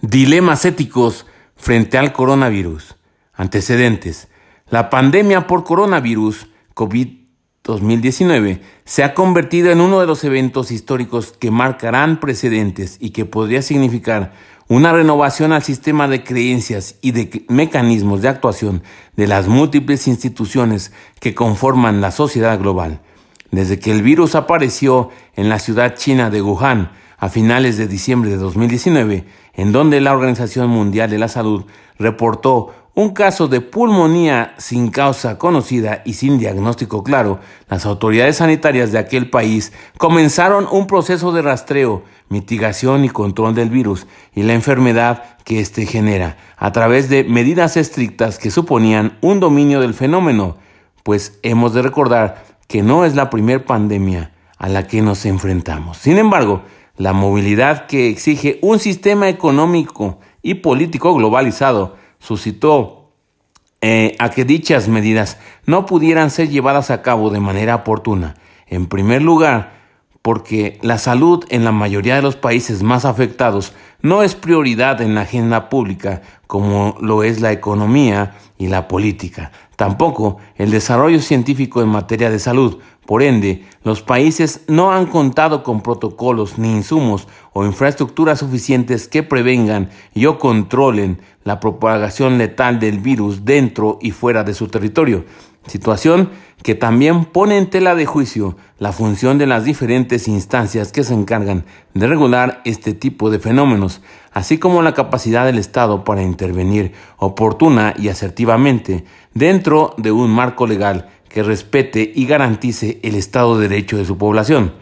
Dilemas éticos frente al coronavirus. Antecedentes. La pandemia por coronavirus COVID-2019 se ha convertido en uno de los eventos históricos que marcarán precedentes y que podría significar una renovación al sistema de creencias y de mecanismos de actuación de las múltiples instituciones que conforman la sociedad global. Desde que el virus apareció en la ciudad china de Wuhan a finales de diciembre de 2019, en donde la Organización Mundial de la Salud reportó un caso de pulmonía sin causa conocida y sin diagnóstico claro, las autoridades sanitarias de aquel país comenzaron un proceso de rastreo, mitigación y control del virus y la enfermedad que éste genera, a través de medidas estrictas que suponían un dominio del fenómeno, pues hemos de recordar que no es la primer pandemia a la que nos enfrentamos. Sin embargo, la movilidad que exige un sistema económico y político globalizado suscitó eh, a que dichas medidas no pudieran ser llevadas a cabo de manera oportuna. En primer lugar, porque la salud en la mayoría de los países más afectados no es prioridad en la agenda pública como lo es la economía y la política. Tampoco el desarrollo científico en materia de salud, por ende, los países no han contado con protocolos ni insumos o infraestructuras suficientes que prevengan y o controlen la propagación letal del virus dentro y fuera de su territorio, situación que también pone en tela de juicio la función de las diferentes instancias que se encargan de regular este tipo de fenómenos, así como la capacidad del Estado para intervenir oportuna y asertivamente dentro de un marco legal que respete y garantice el Estado de Derecho de su población.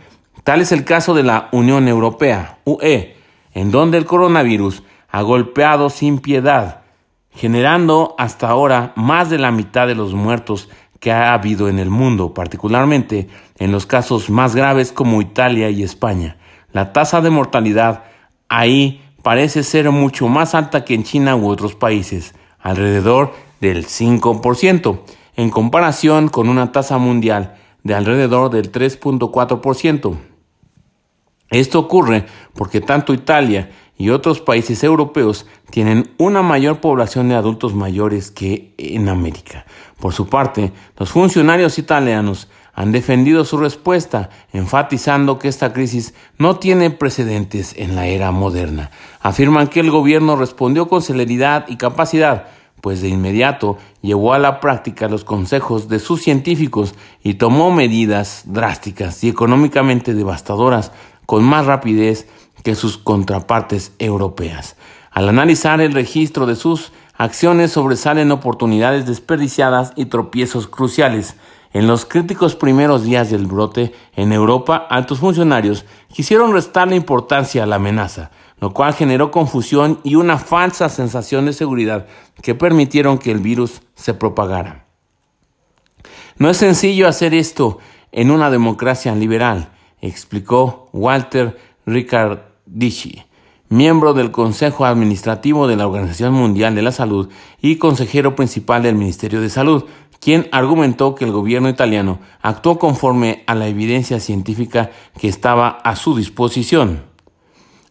Tal es el caso de la Unión Europea, UE, en donde el coronavirus ha golpeado sin piedad, generando hasta ahora más de la mitad de los muertos que ha habido en el mundo, particularmente en los casos más graves como Italia y España. La tasa de mortalidad ahí parece ser mucho más alta que en China u otros países, alrededor del 5% en comparación con una tasa mundial de alrededor del 3.4%. Esto ocurre porque tanto Italia y otros países europeos tienen una mayor población de adultos mayores que en América. Por su parte, los funcionarios italianos han defendido su respuesta, enfatizando que esta crisis no tiene precedentes en la era moderna. Afirman que el gobierno respondió con celeridad y capacidad, pues de inmediato llevó a la práctica los consejos de sus científicos y tomó medidas drásticas y económicamente devastadoras con más rapidez que sus contrapartes europeas. Al analizar el registro de sus acciones sobresalen oportunidades desperdiciadas y tropiezos cruciales. En los críticos primeros días del brote en Europa, altos funcionarios quisieron restar la importancia a la amenaza, lo cual generó confusión y una falsa sensación de seguridad que permitieron que el virus se propagara. No es sencillo hacer esto en una democracia liberal, explicó Walter Riccardici, miembro del Consejo Administrativo de la Organización Mundial de la Salud y consejero principal del Ministerio de Salud, quien argumentó que el gobierno italiano actuó conforme a la evidencia científica que estaba a su disposición.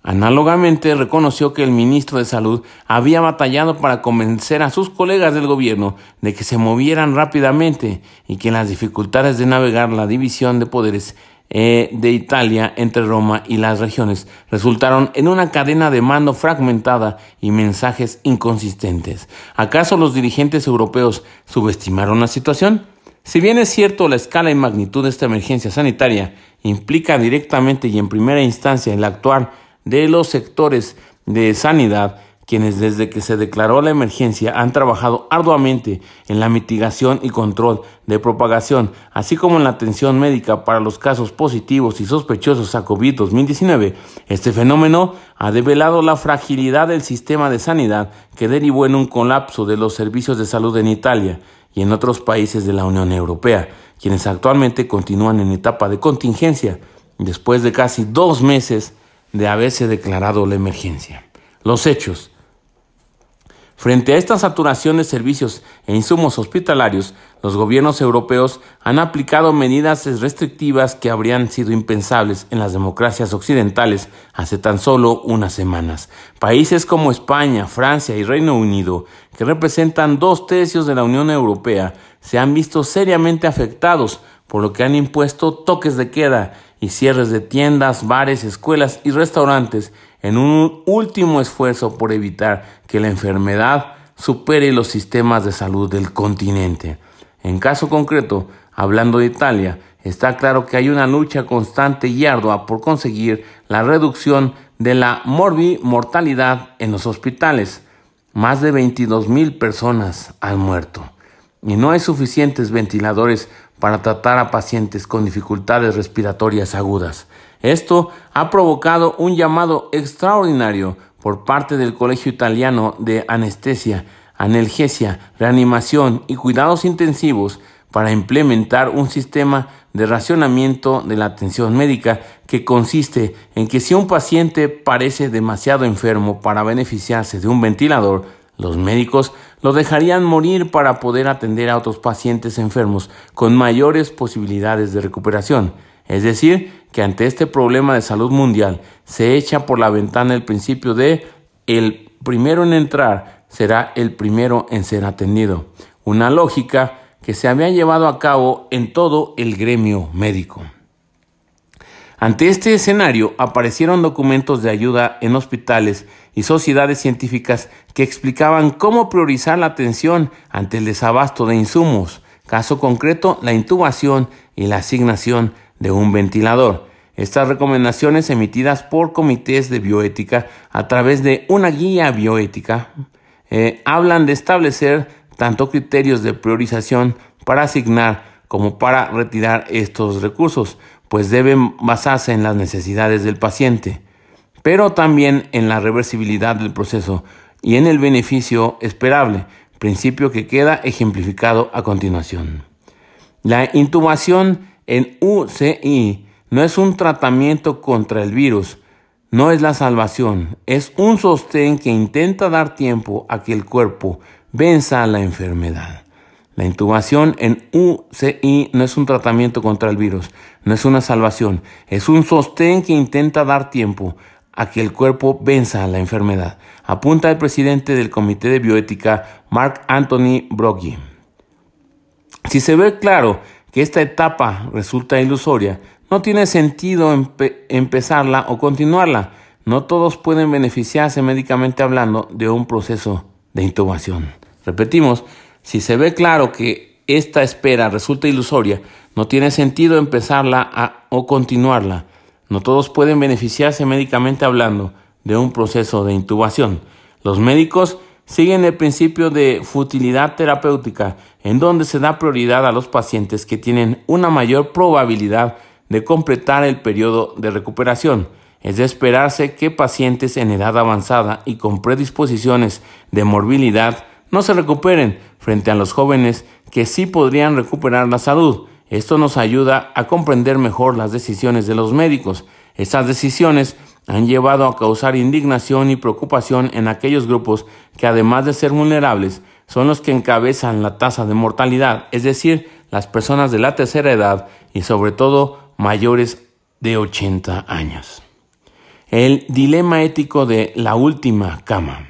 Análogamente, reconoció que el ministro de Salud había batallado para convencer a sus colegas del gobierno de que se movieran rápidamente y que las dificultades de navegar la división de poderes eh, de Italia entre Roma y las regiones resultaron en una cadena de mando fragmentada y mensajes inconsistentes. ¿Acaso los dirigentes europeos subestimaron la situación? Si bien es cierto la escala y magnitud de esta emergencia sanitaria implica directamente y en primera instancia el actuar de los sectores de sanidad, quienes desde que se declaró la emergencia han trabajado arduamente en la mitigación y control de propagación, así como en la atención médica para los casos positivos y sospechosos a COVID-2019, este fenómeno ha develado la fragilidad del sistema de sanidad que derivó en un colapso de los servicios de salud en Italia y en otros países de la Unión Europea, quienes actualmente continúan en etapa de contingencia. Después de casi dos meses de haberse declarado la emergencia. Los hechos. Frente a esta saturación de servicios e insumos hospitalarios, los gobiernos europeos han aplicado medidas restrictivas que habrían sido impensables en las democracias occidentales hace tan solo unas semanas. Países como España, Francia y Reino Unido, que representan dos tercios de la Unión Europea, se han visto seriamente afectados, por lo que han impuesto toques de queda y cierres de tiendas, bares, escuelas y restaurantes en un último esfuerzo por evitar que la enfermedad supere los sistemas de salud del continente. En caso concreto, hablando de Italia, está claro que hay una lucha constante y ardua por conseguir la reducción de la mortalidad en los hospitales. Más de 22 mil personas han muerto y no hay suficientes ventiladores para tratar a pacientes con dificultades respiratorias agudas. Esto ha provocado un llamado extraordinario por parte del Colegio Italiano de Anestesia, Analgesia, Reanimación y Cuidados Intensivos para implementar un sistema de racionamiento de la atención médica que consiste en que si un paciente parece demasiado enfermo para beneficiarse de un ventilador, los médicos lo dejarían morir para poder atender a otros pacientes enfermos con mayores posibilidades de recuperación. Es decir, que ante este problema de salud mundial se echa por la ventana el principio de el primero en entrar será el primero en ser atendido, una lógica que se había llevado a cabo en todo el gremio médico. Ante este escenario aparecieron documentos de ayuda en hospitales y sociedades científicas que explicaban cómo priorizar la atención ante el desabasto de insumos, caso concreto la intubación y la asignación de un ventilador. Estas recomendaciones emitidas por comités de bioética a través de una guía bioética eh, hablan de establecer tanto criterios de priorización para asignar como para retirar estos recursos, pues deben basarse en las necesidades del paciente, pero también en la reversibilidad del proceso y en el beneficio esperable, principio que queda ejemplificado a continuación. La intubación en UCI no es un tratamiento contra el virus, no es la salvación, es un sostén que intenta dar tiempo a que el cuerpo venza la enfermedad. La intubación en UCI no es un tratamiento contra el virus, no es una salvación, es un sostén que intenta dar tiempo a que el cuerpo venza la enfermedad, apunta el presidente del Comité de Bioética, Mark Anthony Broggie. Si se ve claro que esta etapa resulta ilusoria, no tiene sentido empezarla o continuarla. No todos pueden beneficiarse médicamente hablando de un proceso de intubación. Repetimos, si se ve claro que esta espera resulta ilusoria, no tiene sentido empezarla o continuarla. No todos pueden beneficiarse médicamente hablando de un proceso de intubación. Los médicos siguen el principio de futilidad terapéutica, en donde se da prioridad a los pacientes que tienen una mayor probabilidad de completar el periodo de recuperación. Es de esperarse que pacientes en edad avanzada y con predisposiciones de morbilidad no se recuperen frente a los jóvenes que sí podrían recuperar la salud. Esto nos ayuda a comprender mejor las decisiones de los médicos. Estas decisiones han llevado a causar indignación y preocupación en aquellos grupos que además de ser vulnerables, son los que encabezan la tasa de mortalidad, es decir, las personas de la tercera edad y sobre todo mayores de 80 años. El dilema ético de la última cama.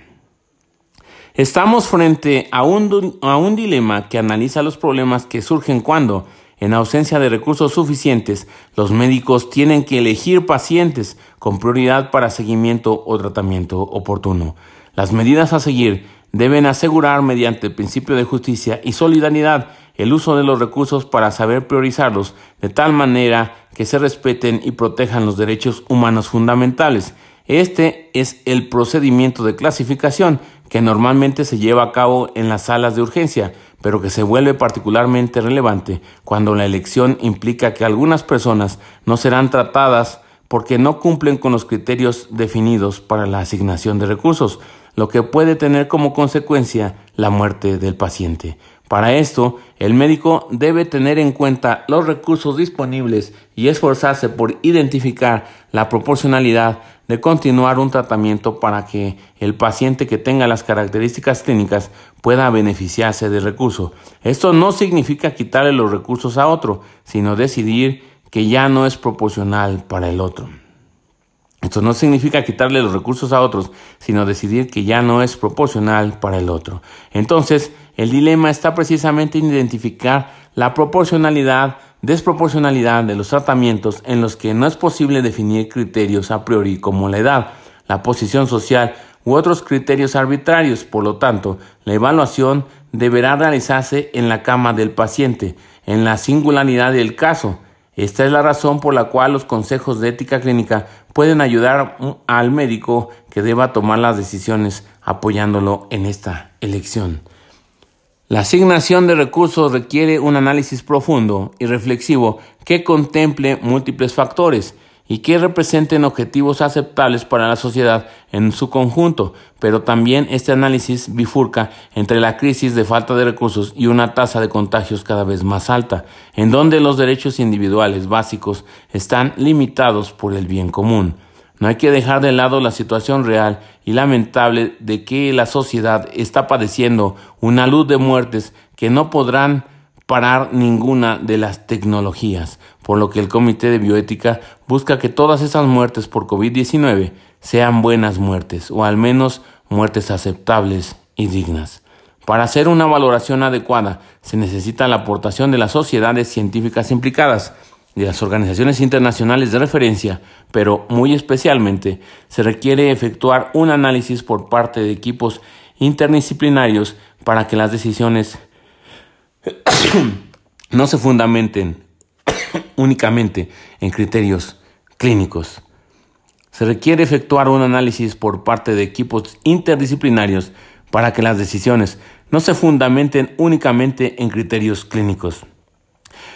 Estamos frente a un, a un dilema que analiza los problemas que surgen cuando, en ausencia de recursos suficientes, los médicos tienen que elegir pacientes con prioridad para seguimiento o tratamiento oportuno. Las medidas a seguir deben asegurar mediante el principio de justicia y solidaridad el uso de los recursos para saber priorizarlos de tal manera que se respeten y protejan los derechos humanos fundamentales. Este es el procedimiento de clasificación que normalmente se lleva a cabo en las salas de urgencia, pero que se vuelve particularmente relevante cuando la elección implica que algunas personas no serán tratadas porque no cumplen con los criterios definidos para la asignación de recursos, lo que puede tener como consecuencia la muerte del paciente. Para esto, el médico debe tener en cuenta los recursos disponibles y esforzarse por identificar la proporcionalidad de continuar un tratamiento para que el paciente que tenga las características clínicas pueda beneficiarse del recurso. Esto no significa quitarle los recursos a otro, sino decidir que ya no es proporcional para el otro. Esto no significa quitarle los recursos a otros, sino decidir que ya no es proporcional para el otro. Entonces, el dilema está precisamente en identificar la proporcionalidad, desproporcionalidad de los tratamientos en los que no es posible definir criterios a priori como la edad, la posición social u otros criterios arbitrarios. Por lo tanto, la evaluación deberá realizarse en la cama del paciente, en la singularidad del caso, esta es la razón por la cual los consejos de ética clínica pueden ayudar al médico que deba tomar las decisiones apoyándolo en esta elección. La asignación de recursos requiere un análisis profundo y reflexivo que contemple múltiples factores y que representen objetivos aceptables para la sociedad en su conjunto, pero también este análisis bifurca entre la crisis de falta de recursos y una tasa de contagios cada vez más alta, en donde los derechos individuales básicos están limitados por el bien común. No hay que dejar de lado la situación real y lamentable de que la sociedad está padeciendo una luz de muertes que no podrán parar ninguna de las tecnologías, por lo que el Comité de Bioética busca que todas esas muertes por COVID-19 sean buenas muertes, o al menos muertes aceptables y dignas. Para hacer una valoración adecuada se necesita la aportación de las sociedades científicas implicadas, de las organizaciones internacionales de referencia, pero muy especialmente se requiere efectuar un análisis por parte de equipos interdisciplinarios para que las decisiones no se fundamenten únicamente en criterios clínicos. Se requiere efectuar un análisis por parte de equipos interdisciplinarios para que las decisiones no se fundamenten únicamente en criterios clínicos.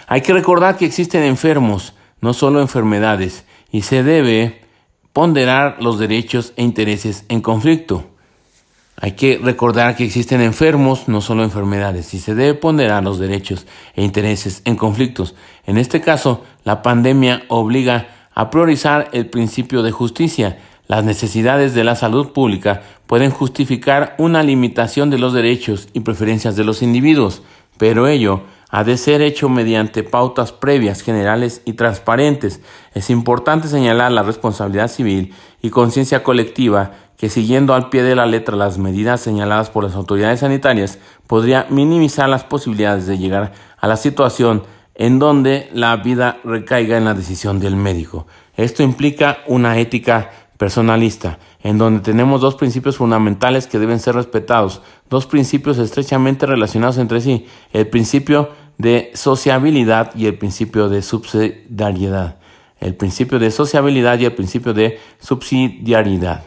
Hay que recordar que existen enfermos, no solo enfermedades, y se debe ponderar los derechos e intereses en conflicto. Hay que recordar que existen enfermos, no solo enfermedades, y se debe ponderar los derechos e intereses en conflictos. En este caso, la pandemia obliga a priorizar el principio de justicia. Las necesidades de la salud pública pueden justificar una limitación de los derechos y preferencias de los individuos, pero ello ha de ser hecho mediante pautas previas, generales y transparentes. Es importante señalar la responsabilidad civil y conciencia colectiva que siguiendo al pie de la letra las medidas señaladas por las autoridades sanitarias podría minimizar las posibilidades de llegar a la situación en donde la vida recaiga en la decisión del médico. Esto implica una ética personalista, en donde tenemos dos principios fundamentales que deben ser respetados, dos principios estrechamente relacionados entre sí, el principio de sociabilidad y el principio de subsidiariedad. El principio de sociabilidad y el principio de subsidiariedad.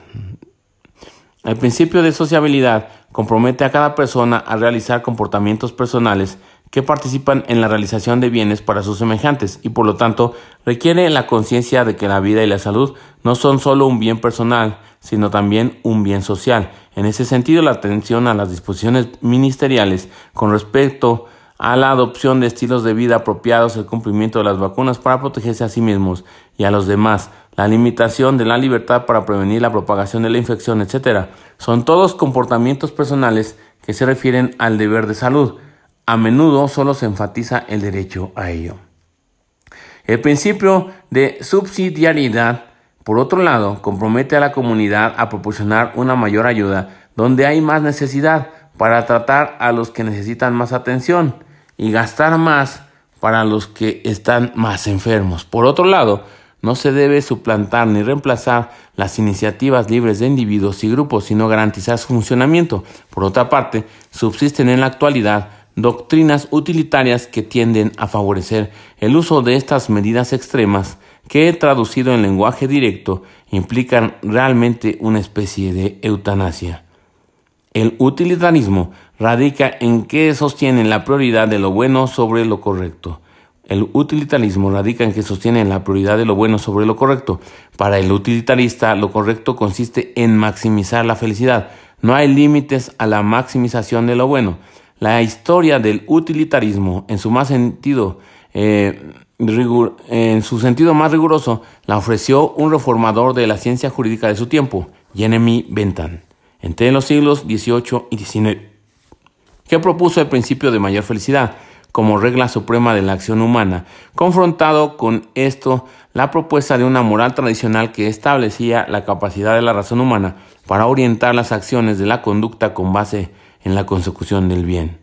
El principio de sociabilidad compromete a cada persona a realizar comportamientos personales que participan en la realización de bienes para sus semejantes y por lo tanto requiere la conciencia de que la vida y la salud no son solo un bien personal, sino también un bien social. En ese sentido, la atención a las disposiciones ministeriales con respecto a la adopción de estilos de vida apropiados, el cumplimiento de las vacunas para protegerse a sí mismos y a los demás, la limitación de la libertad para prevenir la propagación de la infección, etc. Son todos comportamientos personales que se refieren al deber de salud. A menudo solo se enfatiza el derecho a ello. El principio de subsidiariedad, por otro lado, compromete a la comunidad a proporcionar una mayor ayuda donde hay más necesidad para tratar a los que necesitan más atención y gastar más para los que están más enfermos. Por otro lado, no se debe suplantar ni reemplazar las iniciativas libres de individuos y grupos, sino garantizar su funcionamiento. Por otra parte, subsisten en la actualidad doctrinas utilitarias que tienden a favorecer el uso de estas medidas extremas que, traducido en lenguaje directo, implican realmente una especie de eutanasia. El utilitarismo radica en que sostienen la prioridad de lo bueno sobre lo correcto. El utilitarismo radica en que sostienen la prioridad de lo bueno sobre lo correcto. Para el utilitarista, lo correcto consiste en maximizar la felicidad. No hay límites a la maximización de lo bueno. La historia del utilitarismo, en su más sentido, eh, en su sentido más riguroso, la ofreció un reformador de la ciencia jurídica de su tiempo, Jeremy Bentham, entre los siglos XVIII y XIX, que propuso el principio de mayor felicidad como regla suprema de la acción humana, confrontado con esto la propuesta de una moral tradicional que establecía la capacidad de la razón humana para orientar las acciones de la conducta con base en la consecución del bien.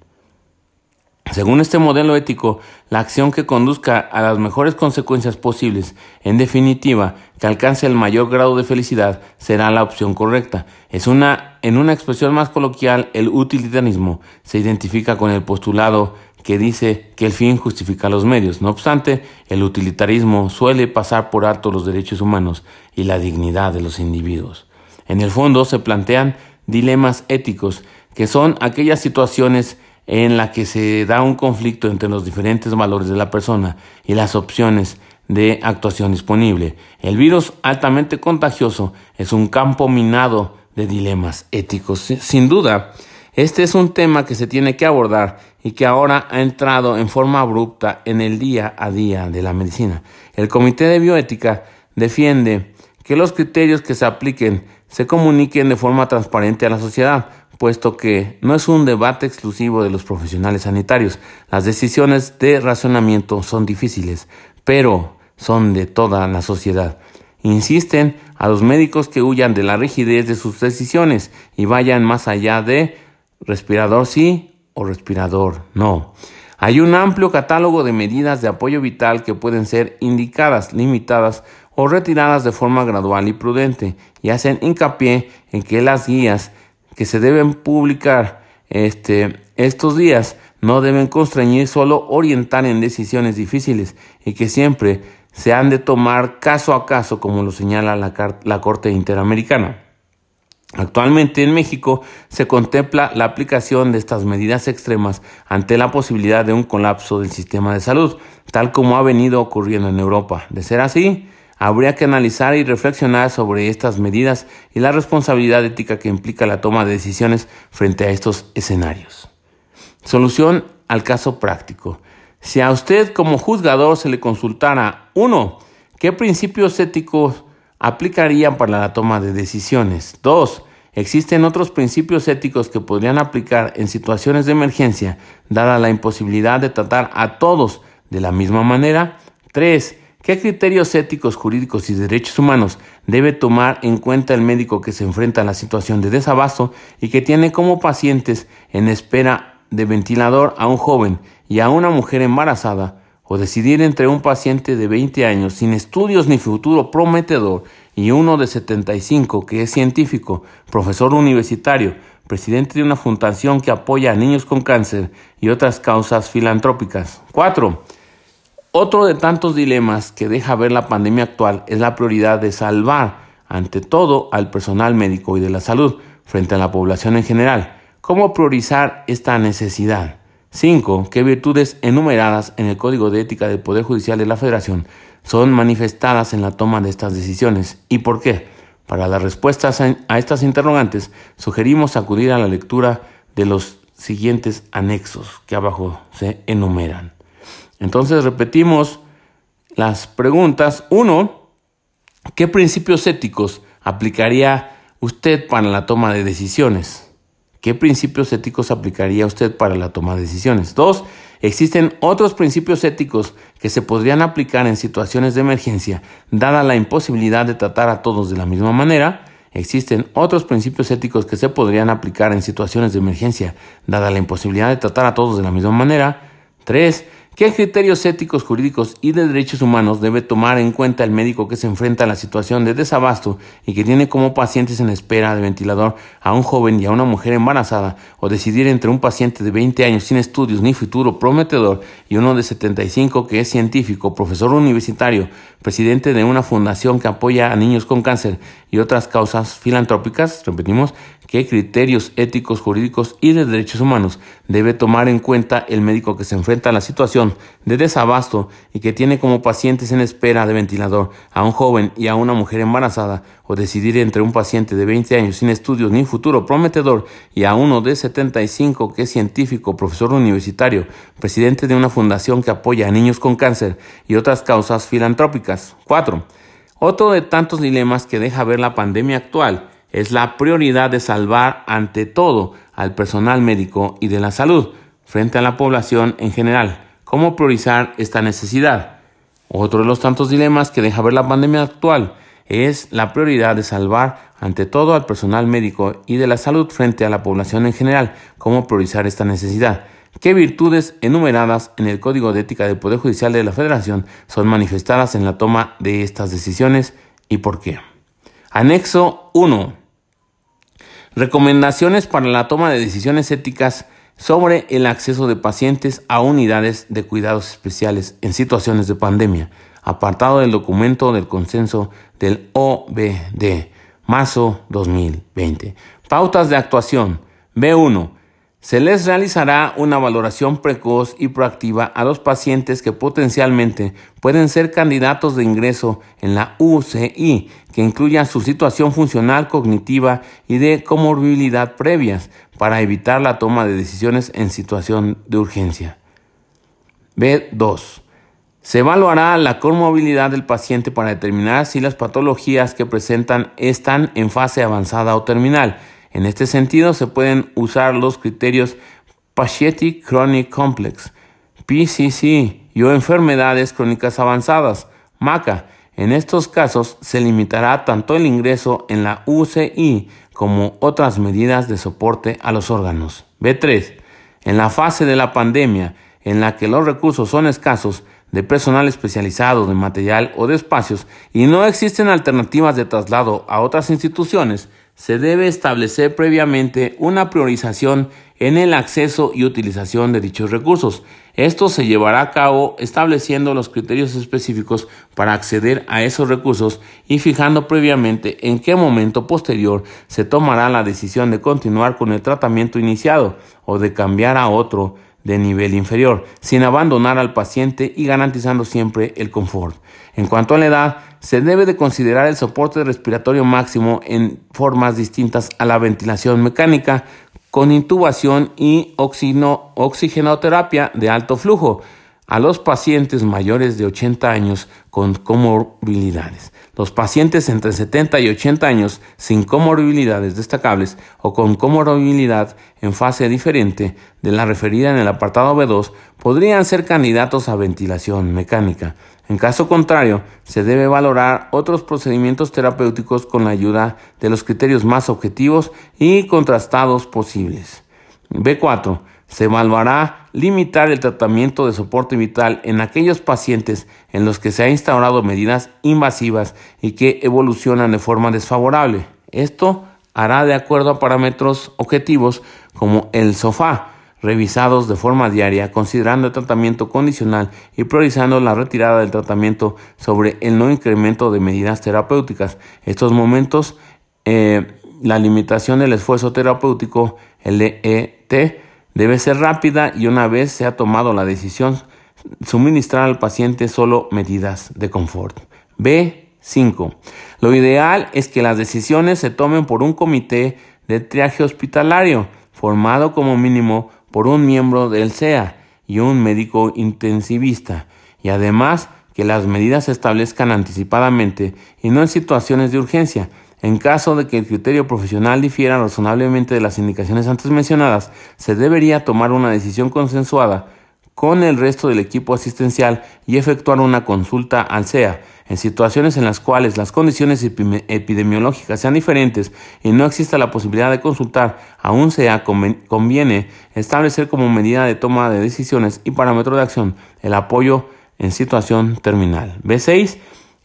Según este modelo ético, la acción que conduzca a las mejores consecuencias posibles, en definitiva, que alcance el mayor grado de felicidad, será la opción correcta. Es una, en una expresión más coloquial, el utilitarismo se identifica con el postulado que dice que el fin justifica los medios. No obstante, el utilitarismo suele pasar por alto los derechos humanos y la dignidad de los individuos. En el fondo se plantean dilemas éticos, que son aquellas situaciones en la que se da un conflicto entre los diferentes valores de la persona y las opciones de actuación disponible. El virus altamente contagioso es un campo minado de dilemas éticos. Sin duda, este es un tema que se tiene que abordar y que ahora ha entrado en forma abrupta en el día a día de la medicina. El Comité de Bioética defiende que los criterios que se apliquen se comuniquen de forma transparente a la sociedad, puesto que no es un debate exclusivo de los profesionales sanitarios. Las decisiones de razonamiento son difíciles, pero son de toda la sociedad. Insisten a los médicos que huyan de la rigidez de sus decisiones y vayan más allá de respirador sí o respirador no. Hay un amplio catálogo de medidas de apoyo vital que pueden ser indicadas, limitadas o retiradas de forma gradual y prudente y hacen hincapié en que las guías que se deben publicar este, estos días no deben constreñir solo orientar en decisiones difíciles y que siempre se han de tomar caso a caso como lo señala la, la Corte Interamericana. Actualmente en México se contempla la aplicación de estas medidas extremas ante la posibilidad de un colapso del sistema de salud, tal como ha venido ocurriendo en Europa. De ser así, habría que analizar y reflexionar sobre estas medidas y la responsabilidad ética que implica la toma de decisiones frente a estos escenarios. Solución al caso práctico. Si a usted como juzgador se le consultara, uno, ¿qué principios éticos aplicarían para la toma de decisiones? Dos, ¿existen otros principios éticos que podrían aplicar en situaciones de emergencia, dada la imposibilidad de tratar a todos de la misma manera? Tres, ¿Qué criterios éticos, jurídicos y derechos humanos debe tomar en cuenta el médico que se enfrenta a la situación de desabasto y que tiene como pacientes en espera de ventilador a un joven y a una mujer embarazada, o decidir entre un paciente de 20 años sin estudios ni futuro prometedor y uno de 75 que es científico, profesor universitario, presidente de una fundación que apoya a niños con cáncer y otras causas filantrópicas? 4. Otro de tantos dilemas que deja ver la pandemia actual es la prioridad de salvar, ante todo, al personal médico y de la salud frente a la población en general. ¿Cómo priorizar esta necesidad? 5. ¿Qué virtudes enumeradas en el Código de Ética del Poder Judicial de la Federación son manifestadas en la toma de estas decisiones? ¿Y por qué? Para las respuestas a estas interrogantes, sugerimos acudir a la lectura de los siguientes anexos que abajo se enumeran. Entonces repetimos las preguntas. Uno, ¿qué principios éticos aplicaría usted para la toma de decisiones? ¿Qué principios éticos aplicaría usted para la toma de decisiones? Dos, existen otros principios éticos que se podrían aplicar en situaciones de emergencia, dada la imposibilidad de tratar a todos de la misma manera. Existen otros principios éticos que se podrían aplicar en situaciones de emergencia, dada la imposibilidad de tratar a todos de la misma manera. Tres, ¿Qué criterios éticos, jurídicos y de derechos humanos debe tomar en cuenta el médico que se enfrenta a la situación de desabasto y que tiene como pacientes en espera de ventilador a un joven y a una mujer embarazada o decidir entre un paciente de 20 años sin estudios ni futuro prometedor y uno de 75 que es científico, profesor universitario, presidente de una fundación que apoya a niños con cáncer y otras causas filantrópicas? Repetimos, qué criterios éticos, jurídicos y de derechos humanos debe tomar en cuenta el médico que se enfrenta a la situación de desabasto y que tiene como pacientes en espera de ventilador a un joven y a una mujer embarazada, o decidir entre un paciente de 20 años sin estudios ni futuro prometedor y a uno de 75 que es científico, profesor universitario, presidente de una fundación que apoya a niños con cáncer y otras causas filantrópicas. 4. Otro de tantos dilemas que deja ver la pandemia actual es la prioridad de salvar ante todo al personal médico y de la salud frente a la población en general. ¿Cómo priorizar esta necesidad? Otro de los tantos dilemas que deja ver la pandemia actual es la prioridad de salvar ante todo al personal médico y de la salud frente a la población en general. ¿Cómo priorizar esta necesidad? ¿Qué virtudes enumeradas en el Código de Ética del Poder Judicial de la Federación son manifestadas en la toma de estas decisiones y por qué? Anexo 1. Recomendaciones para la toma de decisiones éticas sobre el acceso de pacientes a unidades de cuidados especiales en situaciones de pandemia, apartado del documento del consenso del OBD, marzo 2020. Pautas de actuación. B1. Se les realizará una valoración precoz y proactiva a los pacientes que potencialmente pueden ser candidatos de ingreso en la UCI, que incluya su situación funcional, cognitiva y de comorbilidad previas, para evitar la toma de decisiones en situación de urgencia. B2. Se evaluará la comorbilidad del paciente para determinar si las patologías que presentan están en fase avanzada o terminal en este sentido, se pueden usar los criterios Paciente Chronic Complex, PCC y o enfermedades crónicas avanzadas, MACA. En estos casos se limitará tanto el ingreso en la UCI como otras medidas de soporte a los órganos. B3. En la fase de la pandemia, en la que los recursos son escasos, de personal especializado, de material o de espacios, y no existen alternativas de traslado a otras instituciones, se debe establecer previamente una priorización en el acceso y utilización de dichos recursos. Esto se llevará a cabo estableciendo los criterios específicos para acceder a esos recursos y fijando previamente en qué momento posterior se tomará la decisión de continuar con el tratamiento iniciado o de cambiar a otro de nivel inferior, sin abandonar al paciente y garantizando siempre el confort. En cuanto a la edad, se debe de considerar el soporte respiratorio máximo en formas distintas a la ventilación mecánica, con intubación y oxigenoterapia de alto flujo a los pacientes mayores de 80 años con comorbilidades. Los pacientes entre 70 y 80 años sin comorbilidades destacables o con comorbilidad en fase diferente de la referida en el apartado B2 podrían ser candidatos a ventilación mecánica. En caso contrario, se debe valorar otros procedimientos terapéuticos con la ayuda de los criterios más objetivos y contrastados posibles. B4 se evaluará limitar el tratamiento de soporte vital en aquellos pacientes en los que se han instaurado medidas invasivas y que evolucionan de forma desfavorable. Esto hará de acuerdo a parámetros objetivos como el sofá, revisados de forma diaria, considerando el tratamiento condicional y priorizando la retirada del tratamiento sobre el no incremento de medidas terapéuticas. Estos momentos, eh, la limitación del esfuerzo terapéutico, LET, Debe ser rápida y una vez se ha tomado la decisión, suministrar al paciente solo medidas de confort. B5. Lo ideal es que las decisiones se tomen por un comité de triaje hospitalario, formado como mínimo por un miembro del CEA y un médico intensivista, y además que las medidas se establezcan anticipadamente y no en situaciones de urgencia, en caso de que el criterio profesional difiera razonablemente de las indicaciones antes mencionadas, se debería tomar una decisión consensuada con el resto del equipo asistencial y efectuar una consulta al SEA. En situaciones en las cuales las condiciones epidemiológicas sean diferentes y no exista la posibilidad de consultar a un SEA, conviene establecer como medida de toma de decisiones y parámetro de acción el apoyo en situación terminal. B6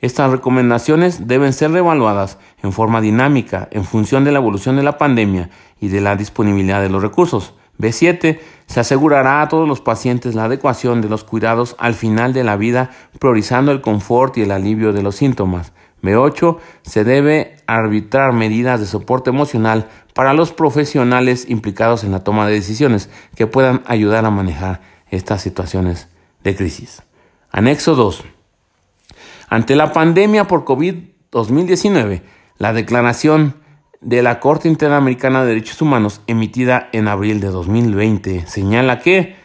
estas recomendaciones deben ser revaluadas en forma dinámica en función de la evolución de la pandemia y de la disponibilidad de los recursos. B7. Se asegurará a todos los pacientes la adecuación de los cuidados al final de la vida, priorizando el confort y el alivio de los síntomas. B8. Se debe arbitrar medidas de soporte emocional para los profesionales implicados en la toma de decisiones que puedan ayudar a manejar estas situaciones de crisis. Anexo 2. Ante la pandemia por COVID-2019, la declaración de la Corte Interamericana de Derechos Humanos emitida en abril de 2020 señala que,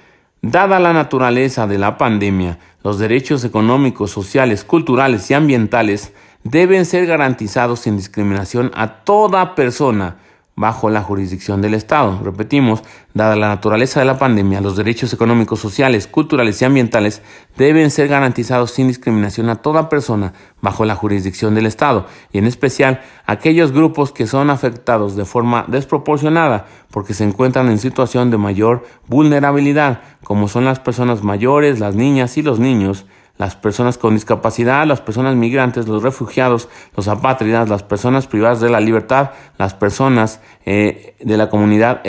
dada la naturaleza de la pandemia, los derechos económicos, sociales, culturales y ambientales deben ser garantizados sin discriminación a toda persona bajo la jurisdicción del Estado. Repetimos, dada la naturaleza de la pandemia, los derechos económicos, sociales, culturales y ambientales deben ser garantizados sin discriminación a toda persona bajo la jurisdicción del Estado, y en especial aquellos grupos que son afectados de forma desproporcionada porque se encuentran en situación de mayor vulnerabilidad, como son las personas mayores, las niñas y los niños, las personas con discapacidad, las personas migrantes, los refugiados, los apátridas, las personas privadas de la libertad, las personas eh, de la comunidad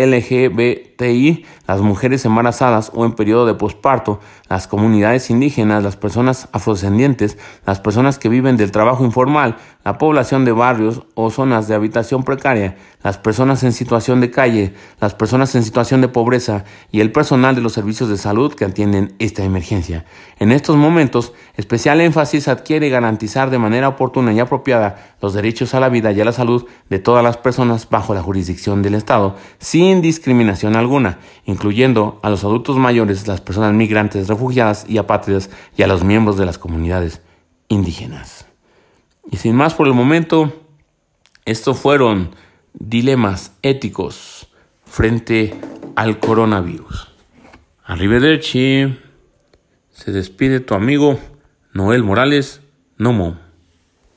LGBTI, las mujeres embarazadas o en periodo de posparto, las comunidades indígenas, las personas afrodescendientes, las personas que viven del trabajo informal, la población de barrios o zonas de habitación precaria, las personas en situación de calle, las personas en situación de pobreza y el personal de los servicios de salud que atienden esta emergencia. En estos momentos, especial énfasis adquiere garantizar de manera oportuna y apropiada los derechos a la vida y a la salud de todas las personas bajo la jurisdicción del Estado, sin discriminación incluyendo a los adultos mayores, las personas migrantes, refugiadas y apátridas y a los miembros de las comunidades indígenas. Y sin más por el momento, estos fueron dilemas éticos frente al coronavirus. Arrivederci. Se despide tu amigo Noel Morales Nomo.